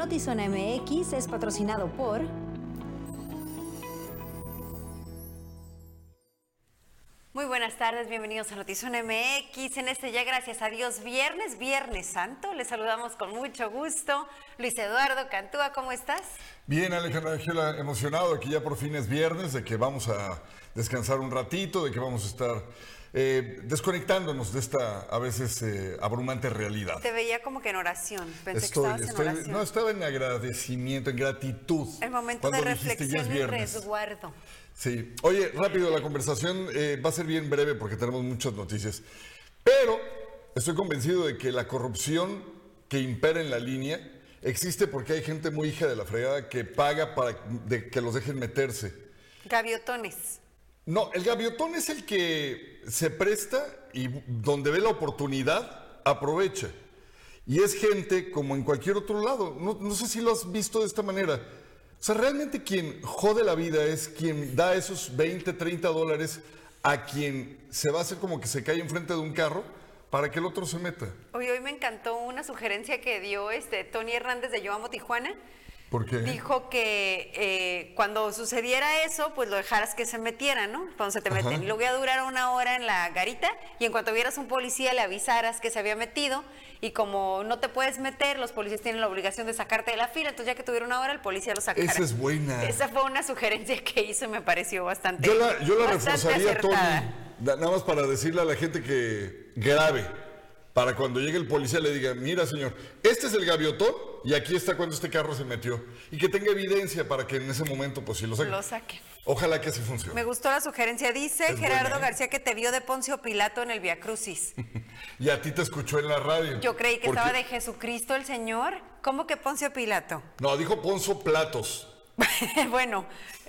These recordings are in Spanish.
Notizona MX es patrocinado por... Muy buenas tardes, bienvenidos a Notizón MX. En este ya, gracias a Dios, viernes, Viernes Santo. Les saludamos con mucho gusto. Luis Eduardo Cantúa, ¿cómo estás? Bien, Alejandra Ángela, emocionado de que ya por fin es viernes, de que vamos a descansar un ratito, de que vamos a estar eh, desconectándonos de esta a veces eh, abrumante realidad. Te veía como que en oración. Pensé que estabas en oración. No, estaba en agradecimiento, en gratitud. El momento de reflexión y resguardo. Sí. Oye, rápido, la conversación eh, va a ser bien breve porque tenemos muchas noticias. Pero estoy convencido de que la corrupción que impera en la línea existe porque hay gente muy hija de la fregada que paga para que los dejen meterse. Gaviotones. No, el gaviotón es el que se presta y donde ve la oportunidad aprovecha. Y es gente como en cualquier otro lado. No, sé si lo has visto de esta manera o sea, realmente quien jode la vida es quien da esos 20, 30 dólares a quien se va a hacer como que se cae enfrente de un carro para que el otro se meta. Hoy, hoy me encantó una sugerencia que dio este Tony Hernández de Yo Amo Tijuana ¿Por qué? Dijo que eh, cuando sucediera eso, pues lo dejaras que se metiera, ¿no? Cuando se te meten. Y lo voy a durar una hora en la garita y en cuanto vieras un policía le avisaras que se había metido y como no te puedes meter, los policías tienen la obligación de sacarte de la fila, entonces ya que tuviera una hora, el policía lo sacara. Esa es buena. Esa fue una sugerencia que hizo y me pareció bastante Yo la, yo la reforzaría, Tony, nada más para decirle a la gente que grave para cuando llegue el policía le diga, mira señor, este es el gaviotón y aquí está cuando este carro se metió. Y que tenga evidencia para que en ese momento, pues sí lo saque. Lo saque. Ojalá que así funcione. Me gustó la sugerencia. Dice Gerardo ¿eh? García que te vio de Poncio Pilato en el Via Crucis. y a ti te escuchó en la radio. Yo creí que estaba de Jesucristo el Señor. ¿Cómo que Poncio Pilato? No, dijo Poncio Platos. bueno,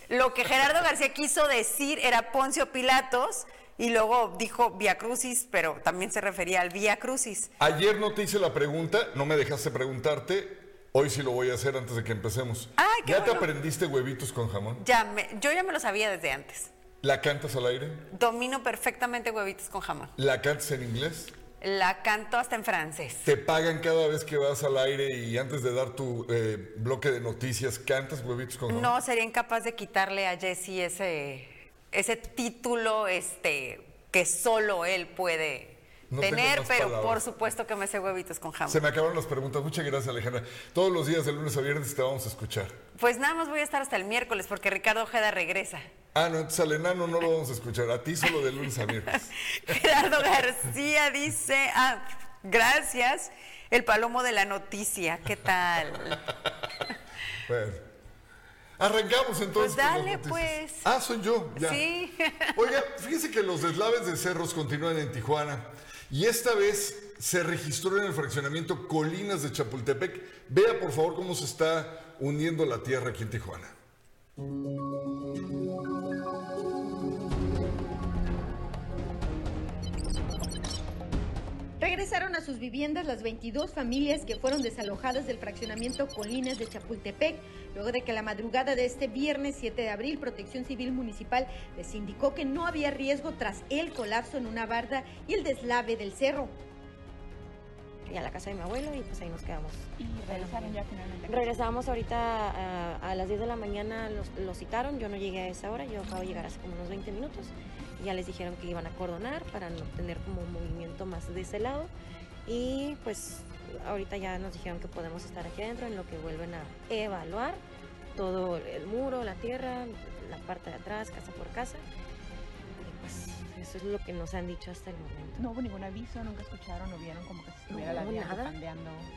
lo que Gerardo García quiso decir era Poncio Pilatos y luego dijo Via Crucis, pero también se refería al Via Crucis. Ayer no te hice la pregunta, no me dejaste preguntarte. Hoy sí lo voy a hacer antes de que empecemos. ¿Ya te aprendiste huevitos con jamón? Ya, yo ya me lo sabía desde antes. ¿La cantas al aire? Domino perfectamente huevitos con jamón. ¿La cantas en inglés? La canto hasta en francés. ¿Te pagan cada vez que vas al aire y antes de dar tu eh, bloque de noticias cantas huevitos con jamón? No, sería incapaz de quitarle a Jesse ese ese título este, que solo él puede tener, pero por supuesto que me sé huevitos con jamón. Se me acabaron las preguntas. Muchas gracias, Alejandra. Todos los días, de lunes a viernes, te vamos a escuchar. Pues nada más voy a estar hasta el miércoles porque Ricardo Ojeda regresa. Ah, no, entonces al enano no lo vamos a escuchar. A ti solo de lunes a viernes. Gerardo García dice, ah, gracias, el palomo de la noticia. ¿Qué tal? bueno. Arrancamos entonces. Pues dale, pues. Ah, soy yo. Ya. Sí. Oiga, fíjese que los deslaves de cerros continúan en Tijuana y esta vez se registró en el fraccionamiento Colinas de Chapultepec. Vea por favor cómo se está hundiendo la tierra aquí en Tijuana. Regresaron a sus viviendas las 22 familias que fueron desalojadas del fraccionamiento Colinas de Chapultepec, luego de que la madrugada de este viernes 7 de abril Protección Civil Municipal les indicó que no había riesgo tras el colapso en una barda y el deslave del cerro. Y a la casa de mi abuelo y pues ahí nos quedamos. ¿Y regresaron ya finalmente? Regresamos ahorita a, las 10 de la mañana, los, citaron, yo no llegué a esa hora, yo acabo de llegar hace como unos 20 minutos ya les dijeron que iban a cordonar para no tener como un movimiento más de ese lado. Y pues ahorita ya nos dijeron que podemos estar aquí adentro en lo que vuelven a evaluar todo el muro, la tierra, la parte de atrás, casa por casa. Y pues eso es lo que nos han dicho hasta el momento. ¿No hubo ningún aviso? ¿Nunca escucharon o vieron como que se estuviera la nada,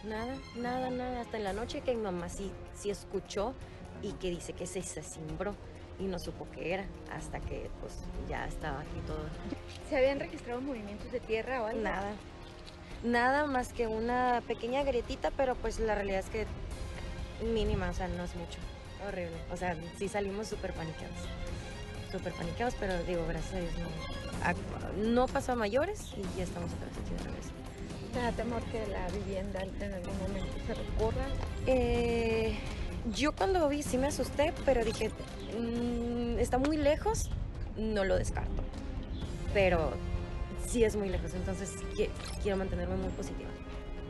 nada, nada, nada. Hasta en la noche que mi mamá sí, sí escuchó y que dice que se, se cimbró y no supo qué era hasta que pues ya estaba aquí todo. ¿Se habían registrado movimientos de tierra o algo? Nada. Nada más que una pequeña grietita, pero pues la realidad es que mínima, o sea, no es mucho. Horrible. O sea, sí salimos súper paniqueados. Súper paniqueados, pero digo, gracias a Dios no, no pasó a mayores y ya estamos otra vez aquí de regreso. ¿Te da temor que la vivienda en algún momento se recorra? Eh, yo cuando vi sí me asusté, pero dije, mm, está muy lejos, no lo descarto. Pero sí es muy lejos, entonces quiero mantenerme muy positiva.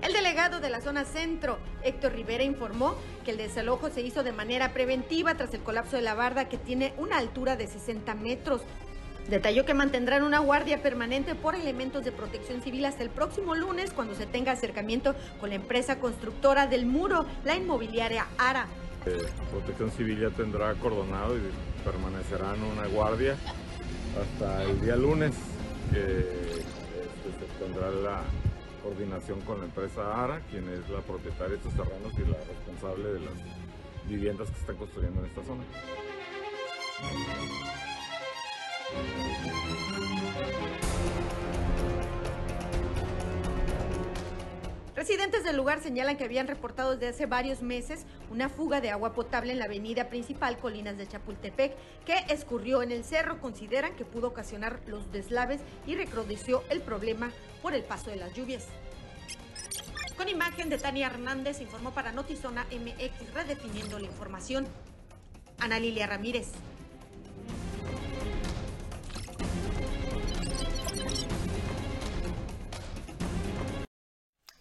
El delegado delegado de la zona centro, Héctor Rivera, informó que el desalojo se hizo de manera preventiva tras el colapso de la barda que tiene una altura de 60 metros. Detalló que mantendrán una guardia permanente por elementos de protección civil hasta el próximo lunes cuando se tenga acercamiento con la empresa constructora del muro, la inmobiliaria ARA. Protección Civil ya tendrá acordonado y permanecerán una guardia hasta el día lunes, que este, se tendrá la coordinación con la empresa ARA, quien es la propietaria de estos terrenos y la responsable de las viviendas que están construyendo en esta zona. Residentes del lugar señalan que habían reportado desde hace varios meses una fuga de agua potable en la avenida principal Colinas de Chapultepec que escurrió en el cerro. Consideran que pudo ocasionar los deslaves y recrudeció el problema por el paso de las lluvias. Con imagen de Tania Hernández informó para Notizona MX redefiniendo la información. Ana Lilia Ramírez.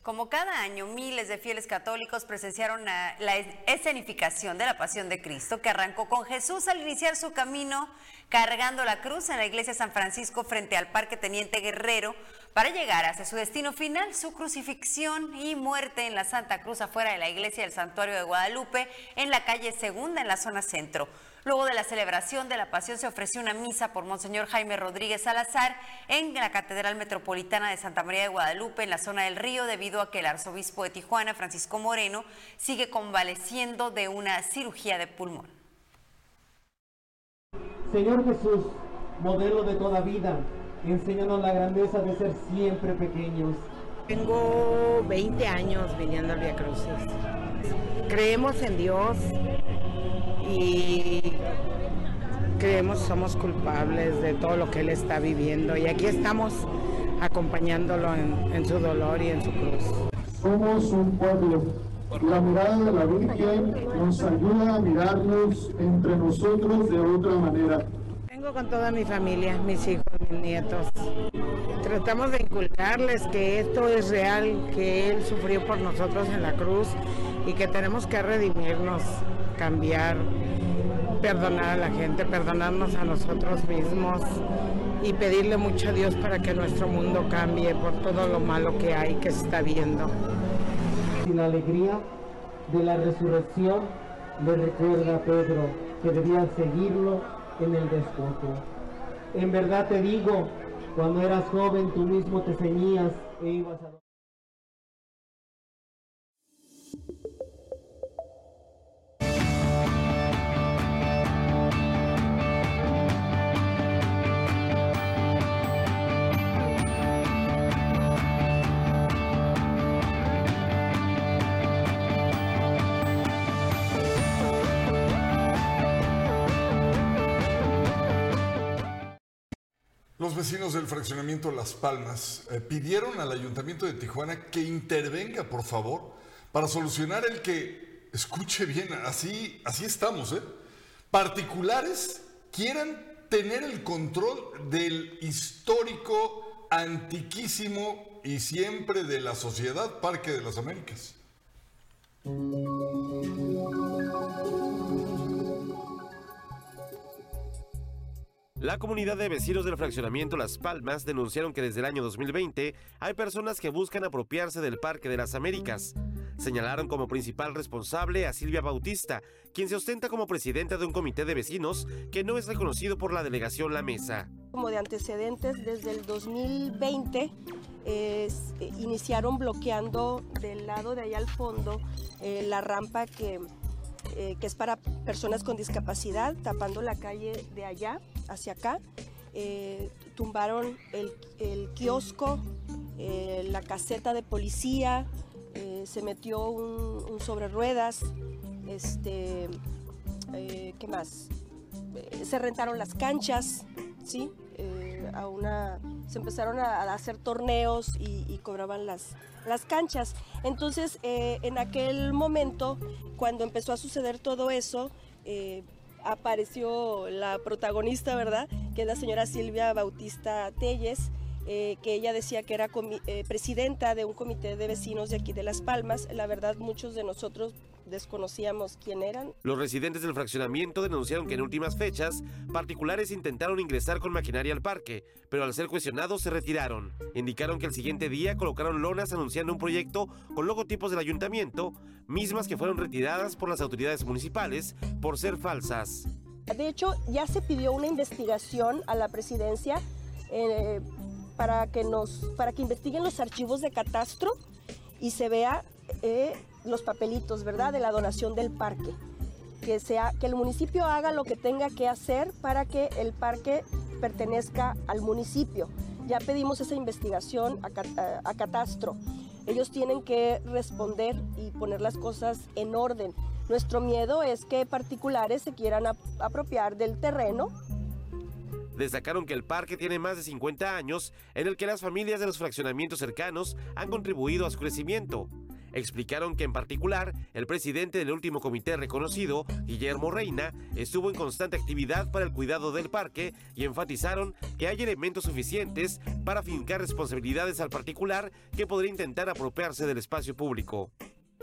Como cada año, miles de fieles católicos presenciaron la, escenificación de la Pasión de Cristo, que arrancó con Jesús al iniciar su camino cargando la cruz en la iglesia San Francisco frente al Parque Teniente Guerrero para llegar hacia su destino final, su crucifixión y muerte en la Santa Cruz afuera de la iglesia del Santuario de Guadalupe, en la calle Segunda, en la zona centro. Luego de la celebración de la Pasión se ofreció una misa por Monseñor Jaime Rodríguez Salazar en la Catedral Metropolitana de Santa María de Guadalupe, en la zona del río, debido a que el arzobispo de Tijuana, Francisco Moreno, sigue convaleciendo de una cirugía de pulmón. Señor Jesús, modelo de toda vida, enséñanos la grandeza de ser siempre pequeños. Tengo 20 años viniendo al Via Crucis. Creemos en Dios y creemos somos culpables de todo lo que Él está viviendo y aquí estamos acompañándolo en, en su dolor y en su cruz. Somos un pueblo. La mirada de la Virgen nos ayuda a mirarnos entre nosotros de otra manera. Con toda mi familia, mis hijos, mis nietos. Tratamos de inculcarles que esto es real, que Él sufrió por nosotros en la cruz y que tenemos que redimirnos, cambiar, perdonar a la gente, perdonarnos a nosotros mismos y pedirle mucho a Dios para que nuestro mundo cambie por todo lo malo que hay que se está viendo. Sin la alegría de la resurrección, le recuerda a Pedro que debía seguirlo en el despojo. En verdad te digo, cuando eras joven tú mismo te ceñías e ibas a... Los vecinos del fraccionamiento Las Palmas eh, pidieron al ayuntamiento de Tijuana que intervenga, por favor, para solucionar el que, escuche bien, así, así estamos, ¿eh? Particulares quieran tener el control del histórico, antiquísimo y siempre de la sociedad Parque de las Américas. La comunidad de vecinos del fraccionamiento Las Palmas denunciaron que desde el año 2020 hay personas que buscan apropiarse del Parque de las Américas. Señalaron como principal responsable a Silvia Bautista, quien se ostenta como presidenta de un comité de vecinos que no es reconocido por la delegación La Mesa. Como de antecedentes, desde el 2020 es, eh, iniciaron bloqueando del lado de allá al fondo eh, la rampa eh, que es para personas con discapacidad, tapando la calle de allá hacia acá. Eh, tumbaron el, el kiosco, eh, la caseta de policía, eh, se metió un, sobre ruedas, este, ¿qué más? Se rentaron las canchas, ¿sí? A una, se empezaron a, hacer torneos y, y cobraban las, las canchas. Entonces, en aquel momento, cuando empezó a suceder todo eso, apareció la protagonista, ¿verdad? Que es la señora Silvia Bautista Telles, eh, que ella decía que era eh, presidenta de un comité de vecinos de aquí de Las Palmas. La verdad, muchos de nosotros desconocíamos quién eran. Los residentes del fraccionamiento denunciaron que en últimas fechas, particulares intentaron ingresar con maquinaria al parque, pero al ser cuestionados se retiraron. Indicaron que el siguiente día colocaron lonas anunciando un proyecto con logotipos del ayuntamiento, mismas que fueron retiradas por las autoridades municipales por ser falsas. De hecho, ya se pidió una investigación a la presidencia eh, para que nos para que investiguen los archivos de catastro y se vea eh, los papelitos, ¿verdad? De la donación del parque. Que, sea, que el municipio haga lo que tenga que hacer para que el parque pertenezca al municipio. Ya pedimos esa investigación a, Catastro. Ellos tienen que responder y poner las cosas en orden. Nuestro miedo es que particulares se quieran apropiar del terreno Destacaron que el parque tiene más de 50 años en el que las familias de los fraccionamientos cercanos han contribuido a su crecimiento. Explicaron que en particular el presidente del último comité reconocido, Guillermo Reina, estuvo en constante actividad para el cuidado del parque y enfatizaron que hay elementos suficientes para fincar responsabilidades al particular que podría intentar apropiarse del espacio público.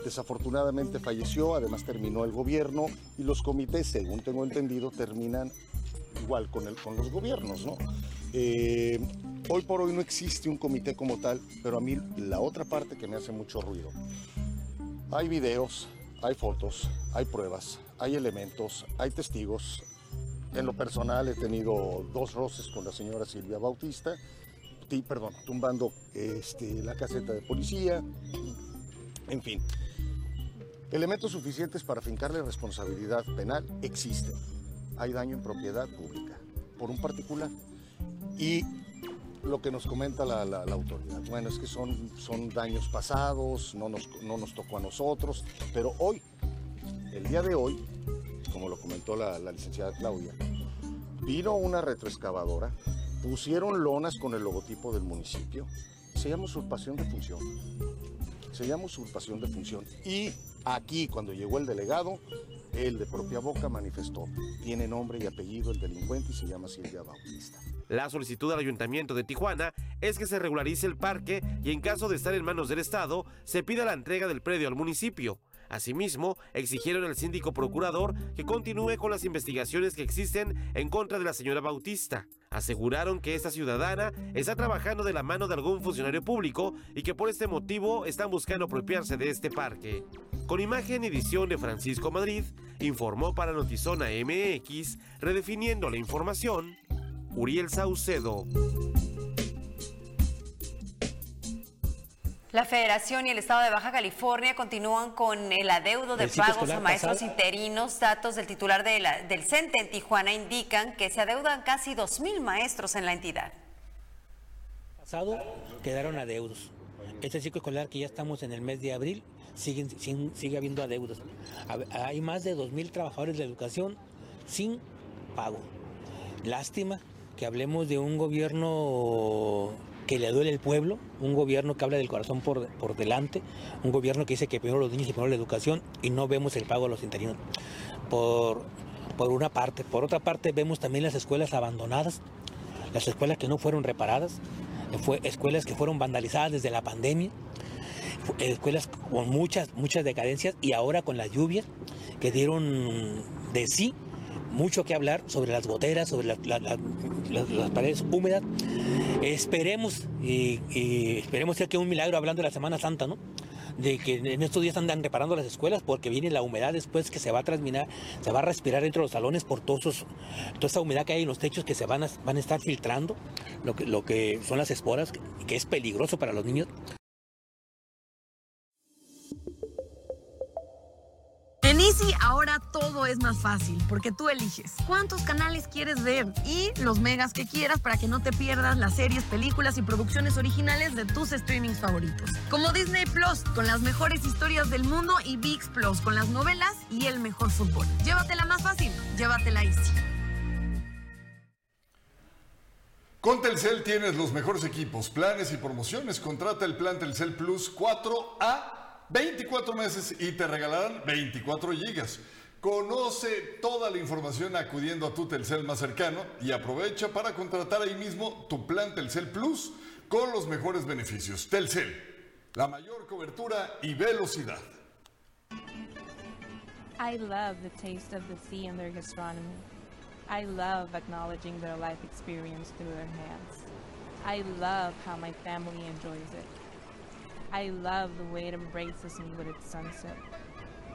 Desafortunadamente falleció, además terminó el gobierno y los comités, según tengo entendido, terminan igual con, el, con los gobiernos, ¿no? Eh, hoy por hoy no existe un comité como tal, pero a mí la otra parte que me hace mucho ruido. Hay videos, hay fotos, hay pruebas, hay elementos, hay testigos. En lo personal he tenido dos roces con la señora Silvia Bautista, perdón, tumbando este, la caseta de policía, en fin. Elementos suficientes para fincarle responsabilidad penal existen hay daño en propiedad pública por un particular. Y lo que nos comenta la, autoridad, bueno, es que son, son daños pasados, no nos, no nos tocó a nosotros, pero hoy, el día de hoy, como lo comentó la, la licenciada Claudia, vino una retroexcavadora, pusieron lonas con el logotipo del municipio, se llama usurpación de función. Se llama usurpación de función. Y aquí, cuando llegó el delegado, él de propia boca manifestó, tiene nombre y apellido el delincuente y se llama Silvia Bautista. La solicitud del Ayuntamiento de Tijuana es que se regularice el parque y en caso de estar en manos del Estado, se pida la entrega del predio al municipio. Asimismo, exigieron al síndico procurador que continúe con las investigaciones que existen en contra de la señora Bautista. Aseguraron que esta ciudadana está trabajando de la mano de algún funcionario público y que por este motivo están buscando apropiarse de este parque. Con imagen y edición de Francisco Madrid, informó para Notizona MX, redefiniendo la información, Uriel Saucedo. La Federación y el Estado de Baja California continúan con el adeudo de pagos a maestros interinos. Datos del titular del CENTE en Tijuana indican que se adeudan casi 2.000 maestros en la entidad. Pasado quedaron adeudos. Este ciclo escolar que ya estamos en el mes de abril sigue, sigue habiendo adeudos. Hay más de 2.000 trabajadores de educación sin pago. Lástima que hablemos de un gobierno que le duele el pueblo, un gobierno que habla del corazón por, por delante, un gobierno que dice que primero los niños y primero la educación y no vemos el pago a los interinos. Por, por una parte. Por otra parte vemos también las escuelas abandonadas, las escuelas que no fueron reparadas, fue, escuelas que fueron vandalizadas desde la pandemia, escuelas con muchas, muchas decadencias y ahora con las lluvias que dieron de sí mucho que hablar sobre las goteras, sobre las paredes húmedas. Esperemos, y, esperemos que un milagro hablando de la Semana Santa, ¿no? de que en estos días andan reparando las escuelas porque viene la humedad después que se va a transminar, se va a respirar dentro de los salones por todos toda esa humedad que hay en los techos que se van a, van a estar filtrando, lo que, lo que son las esporas, que es peligroso para los niños. Easy ahora todo es más fácil porque tú eliges cuántos canales quieres ver y los megas que quieras para que no te pierdas las series, películas y producciones originales de tus streamings favoritos. Como Disney Plus con las mejores historias del mundo y VIX Plus con las novelas y el mejor fútbol. Llévatela más fácil, llévatela Easy. Con Telcel tienes los mejores equipos, planes y promociones. Contrata el plan Telcel Plus 4A 24 meses y te regalarán 24 gigas. Conoce toda la información acudiendo a tu Telcel más cercano y aprovecha para contratar ahí mismo tu plan Telcel Plus con los mejores beneficios. Telcel, la mayor cobertura y velocidad. I love the taste of the sea and their gastronomy. I love acknowledging their life experience through their hands. I love how my family enjoys it. I love the way it embraces me with its sunset.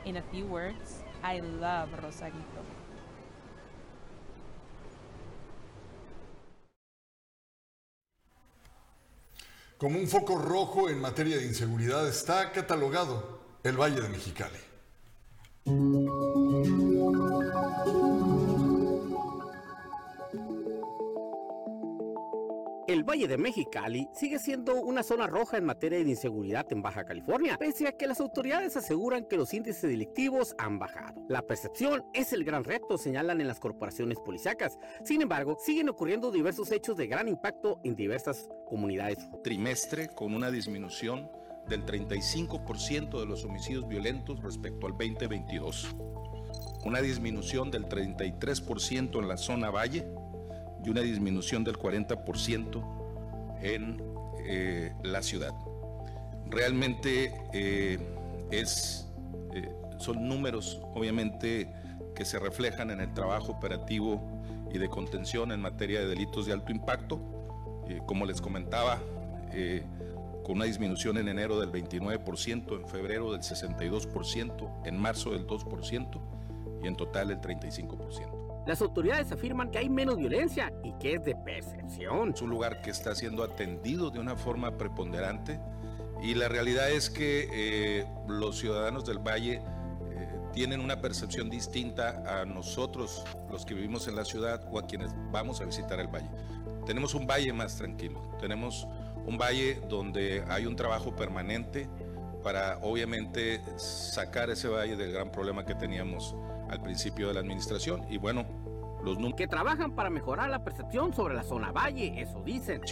In a few words, I love Rosarito. Como un foco rojo en materia de inseguridad está catalogado el Valle de Mexicali. Valle de Mexicali sigue siendo una zona roja en materia de inseguridad en Baja California, pese a que las autoridades aseguran que los índices delictivos han bajado. La percepción es el gran reto, señalan en las corporaciones policíacas. Sin embargo, siguen ocurriendo diversos hechos de gran impacto en diversas comunidades. Trimestre con una disminución del 35% de los homicidios violentos respecto al 2022. Una disminución del 33% en la zona valle y una disminución del 40% en eh, la ciudad. Realmente eh, es, eh, son números, obviamente, que se reflejan en el trabajo operativo y de contención en materia de delitos de alto impacto. como les comentaba, con una disminución en enero del 29%, en febrero del 62%, en marzo del 2% y en total el 35%. Las autoridades afirman que hay menos violencia y que es de percepción. Es un lugar que está siendo atendido de una forma preponderante y la realidad es que eh, los ciudadanos del Valle eh, tienen una percepción distinta a nosotros, los que vivimos en la ciudad o a quienes vamos a visitar el Valle. Tenemos un valle más tranquilo, tenemos un valle donde hay un trabajo permanente para obviamente sacar ese valle del gran problema que teníamos al principio de la administración. Y bueno, los números... Que trabajan para mejorar la percepción sobre la zona valle, eso dicen.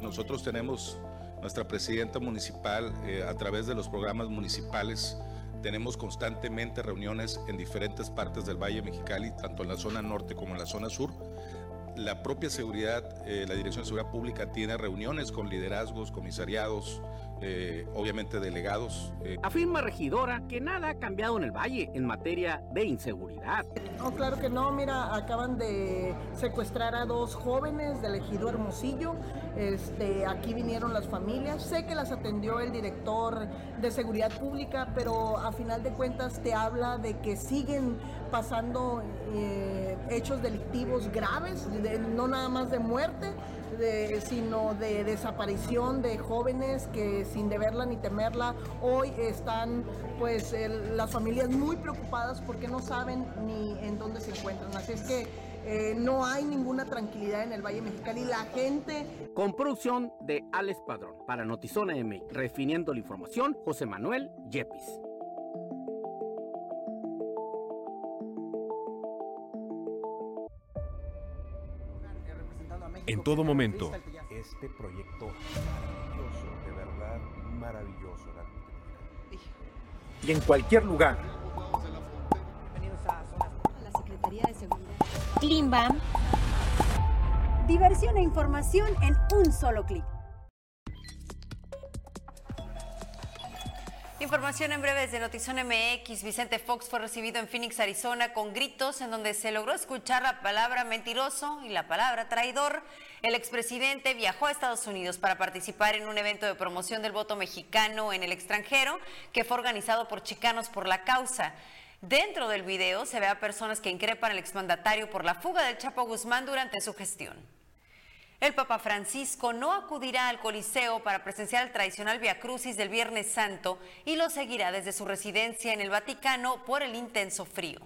Nosotros tenemos nuestra presidenta municipal eh, a través de los programas municipales. Tenemos constantemente reuniones en diferentes partes del Valle Mexicali, tanto en la zona norte como en la zona sur. La propia seguridad, eh, la Dirección de Seguridad Pública tiene reuniones con liderazgos, comisariados, eh, obviamente delegados. Eh. Afirma regidora que nada ha cambiado en el Valle en materia de inseguridad. No, claro que no, mira, acaban de secuestrar a dos jóvenes del ejido Hermosillo, este, aquí vinieron las familias, sé que las atendió el director de seguridad pública, pero a final de cuentas te habla de que siguen pasando eh, hechos delictivos graves, no nada más de muerte, sino de desaparición de jóvenes que sin deberla ni temerla hoy están pues las familias muy preocupadas porque no saben ni en dónde se encuentran. Así es que eh, no hay ninguna tranquilidad en el Valle Mexicali. La gente... Con producción de Alex Padrón. Para Notizona M, refiniendo la información, José Manuel Yepis. En todo momento. Este proyecto maravilloso, de verdad maravilloso. Y en cualquier lugar. La Secretaría de Seguridad. Klimbam. Diversión e información en un solo clic. Información en breve desde Notizón MX. Vicente Fox fue recibido en Phoenix, Arizona, con gritos en donde se logró escuchar la palabra mentiroso y la palabra traidor. El expresidente viajó a Estados Unidos para participar en un evento de promoción del voto mexicano en el extranjero que fue organizado por Chicanos por la Causa. Dentro del video se ve a personas que increpan al exmandatario por la fuga del Chapo Guzmán durante su gestión. El Papa Francisco no acudirá al Coliseo para presenciar el tradicional Via Crucis del Viernes Santo y lo seguirá desde su residencia en el Vaticano por el intenso frío.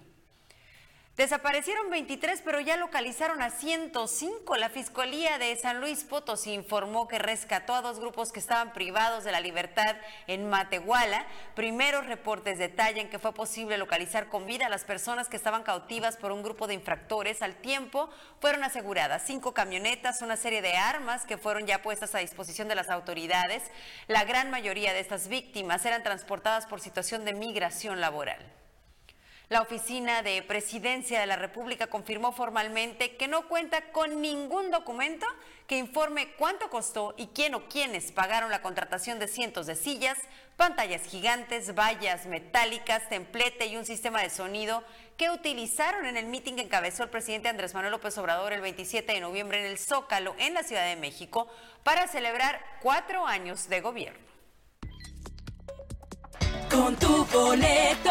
Desaparecieron 23, pero ya localizaron a 105. La Fiscalía de San Luis Potosí informó que rescató a dos grupos que estaban privados de la libertad en Matehuala. Primeros reportes detallan que fue posible localizar con vida a las personas que estaban cautivas por un grupo de infractores. Al tiempo fueron aseguradas cinco camionetas, una serie de armas que fueron ya puestas a disposición de las autoridades. La gran mayoría de estas víctimas eran transportadas por situación de migración laboral. La Oficina de Presidencia de la República confirmó formalmente que no cuenta con ningún documento que informe cuánto costó y quién o quiénes pagaron la contratación de cientos de sillas, pantallas gigantes, vallas metálicas, templete y un sistema de sonido que utilizaron en el mitin que encabezó el presidente Andrés Manuel López Obrador el 27 de noviembre en el Zócalo, en la Ciudad de México, para celebrar cuatro años de gobierno. Con tu boleto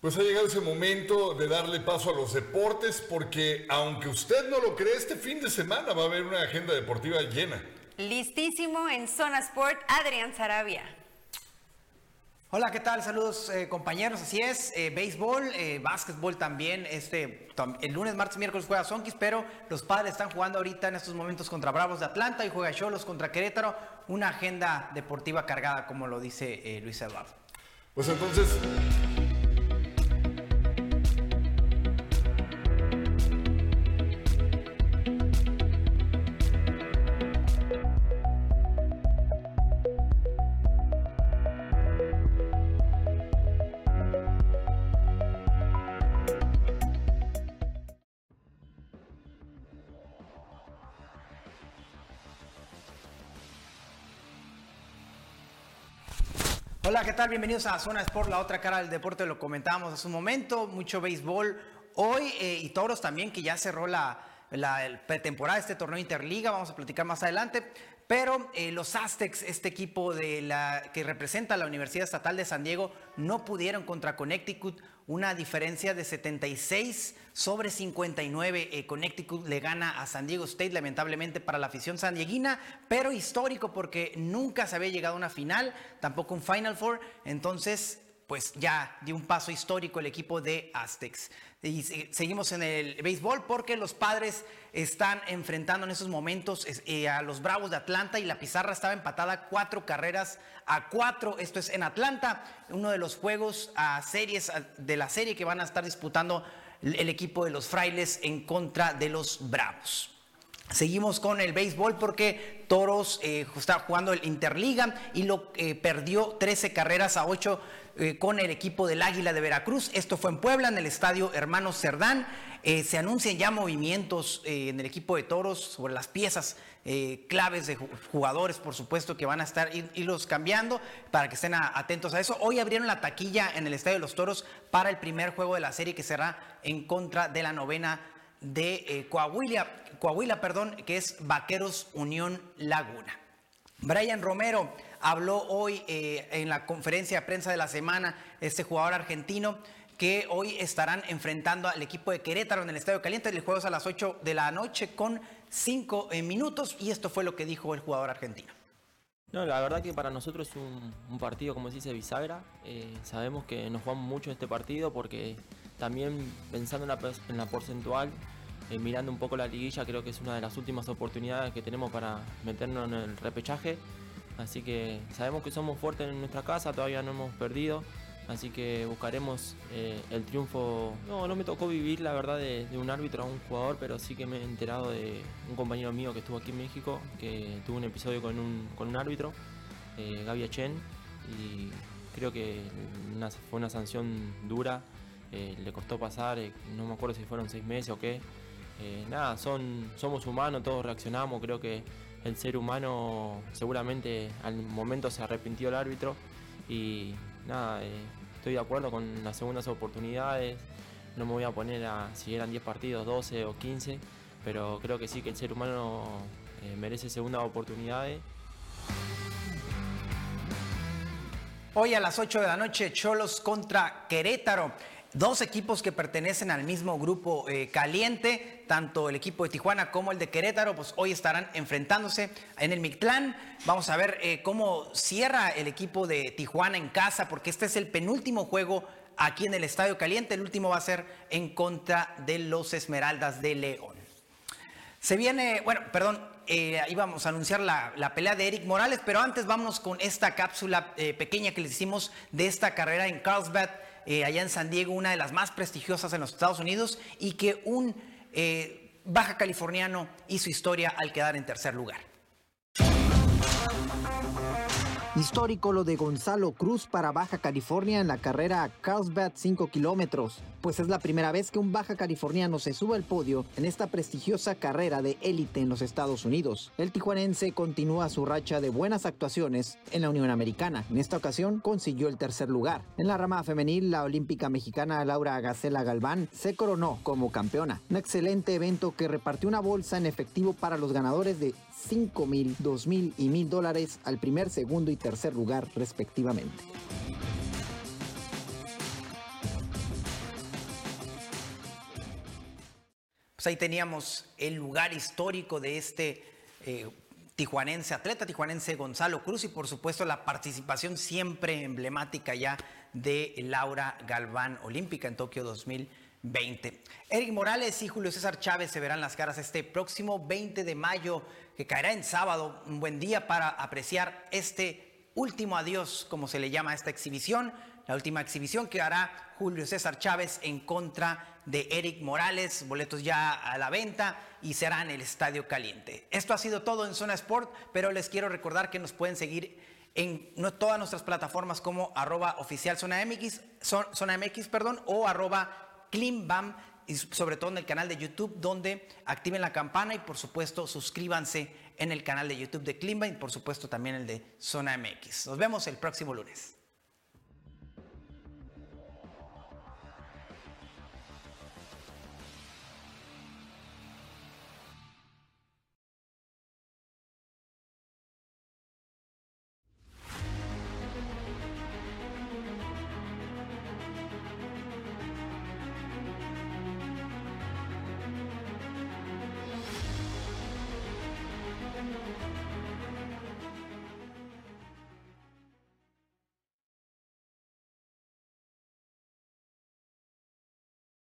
Pues ha llegado ese momento de darle paso a los deportes porque aunque usted no lo cree, este fin de semana va a haber una agenda deportiva llena. Listísimo en Zona Sport, Adrián Sarabia. Hola, ¿qué tal? Saludos eh, compañeros, así es, eh, béisbol, eh, básquetbol también, este, el lunes, martes, miércoles juega Sonkis, pero los padres están jugando ahorita en estos momentos contra Bravos de Atlanta y juega Cholos contra Querétaro, una agenda deportiva cargada, como lo dice Luis Eduardo. Pues entonces, tal? Bienvenidos a Zona Sport, la otra cara del deporte, lo comentábamos hace un momento, mucho béisbol hoy eh, y toros también, que ya cerró la, la pretemporada de este torneo Interliga, vamos a platicar más adelante. Pero eh, los Aztecs, este equipo de la, que representa la Universidad Estatal de San Diego, no pudieron contra Connecticut. Una diferencia de 76 sobre 59. Eh, Connecticut le gana a San Diego State, lamentablemente para la afición sandieguina, pero histórico porque nunca se había llegado a una final, tampoco un Final Four. Entonces, pues ya dio un paso histórico el equipo de Aztecs. Y seguimos en el béisbol porque los padres están enfrentando en esos momentos eh, a los Bravos de Atlanta y la pizarra estaba empatada cuatro carreras a cuatro. Esto es en Atlanta, uno de los juegos a series de la serie que van a estar disputando el equipo de los frailes en contra de los Bravos. Seguimos con el béisbol porque Toros eh, está jugando el Interliga y lo eh, perdió 13 carreras a 8 eh, con el equipo del Águila de Veracruz. Esto fue en Puebla, en el estadio Hermanos Cerdán. Eh, se anuncian ya movimientos en el equipo de Toros sobre las piezas claves de jugadores, por supuesto, que van a estar irlos cambiando para que estén atentos a eso. Hoy abrieron la taquilla en el estadio de los Toros para el primer juego de la serie que será en contra de la novena de Coahuila, Coahuila, perdón, que es Vaqueros Unión Laguna. Brian Romero habló hoy eh, en la conferencia de prensa de la semana, este jugador argentino, que hoy estarán enfrentando al equipo de Querétaro en el Estadio Caliente. El juego a las 8 de la noche con 5 eh, minutos y esto fue lo que dijo el jugador argentino. No, la verdad que para nosotros es un, partido, como se dice, bisagra. Eh, sabemos que nos jugamos mucho este partido porque también pensando en la porcentual, mirando un poco la liguilla, creo que es una de las últimas oportunidades que tenemos para meternos en el repechaje. Así que sabemos que somos fuertes en nuestra casa, todavía no hemos perdido. Así que buscaremos eh, el triunfo. No, no me tocó vivir la verdad de, un árbitro a un jugador, pero sí que me he enterado de un compañero mío que estuvo aquí en México, que tuvo un episodio con un, árbitro, eh, Gaby Chen, y creo que fue una sanción dura. Eh, le costó pasar, eh, no me acuerdo si fueron seis meses o qué. Nada, son, somos humanos, todos reaccionamos, creo que el ser humano seguramente al momento se arrepintió el árbitro y nada, eh, estoy de acuerdo con las segundas oportunidades, no me voy a poner a si eran 10 partidos, 12 o 15, pero creo que sí que el ser humano eh, merece segundas oportunidades. Hoy a las 8 de la noche, Cholos contra Querétaro. Dos equipos que pertenecen al mismo grupo eh, caliente tanto el equipo de Tijuana como el de Querétaro, pues hoy estarán enfrentándose en el Mictlán. Vamos a ver eh, cómo cierra el equipo de Tijuana en casa, porque este es el penúltimo juego aquí en el Estadio Caliente. El último va a ser en contra de los Esmeraldas de León. Se viene, bueno, perdón, eh, íbamos a anunciar la, la, pelea de Eric Morales, pero antes vámonos con esta cápsula eh, pequeña que les hicimos de esta carrera en Carlsbad, eh, allá en San Diego, una de las más prestigiosas en los Estados Unidos, y que un eh, baja californiano hizo historia al quedar en tercer lugar. Histórico lo de Gonzalo Cruz para Baja California en la carrera Carlsbad 5 kilómetros, pues es la primera vez que un baja californiano se sube al podio en esta prestigiosa carrera de élite en los Estados Unidos. El tijuanense continúa su racha de buenas actuaciones en la Unión Americana. En esta ocasión consiguió el tercer lugar. En la rama femenil, la olímpica mexicana Laura Gacela Galván se coronó como campeona. Un excelente evento que repartió una bolsa en efectivo para los ganadores de 5 mil, 2 mil y mil dólares al primer, segundo y tercer lugar respectivamente. Pues ahí teníamos el lugar histórico de este eh, tijuanense, atleta tijuanense Gonzalo Cruz y por supuesto la participación siempre emblemática ya de Laura Galván Olímpica en Tokio 2020. Eric Morales y Julio César Chávez se verán las caras este próximo 20 de mayo, que caerá en sábado, un buen día para apreciar este último adiós, como se le llama a esta exhibición, la última exhibición que hará Julio César Chávez en contra de Eric Morales, boletos ya a la venta y será en el Estadio Caliente. Esto ha sido todo en Zona Sport, pero les quiero recordar que nos pueden seguir en todas nuestras plataformas como arroba oficial Zona MX, perdón, o arroba Climbam y sobre todo en el canal de YouTube donde activen la campana y por supuesto suscríbanse en el canal de YouTube de Climbam y por supuesto también el de Zona MX. Nos vemos el próximo lunes.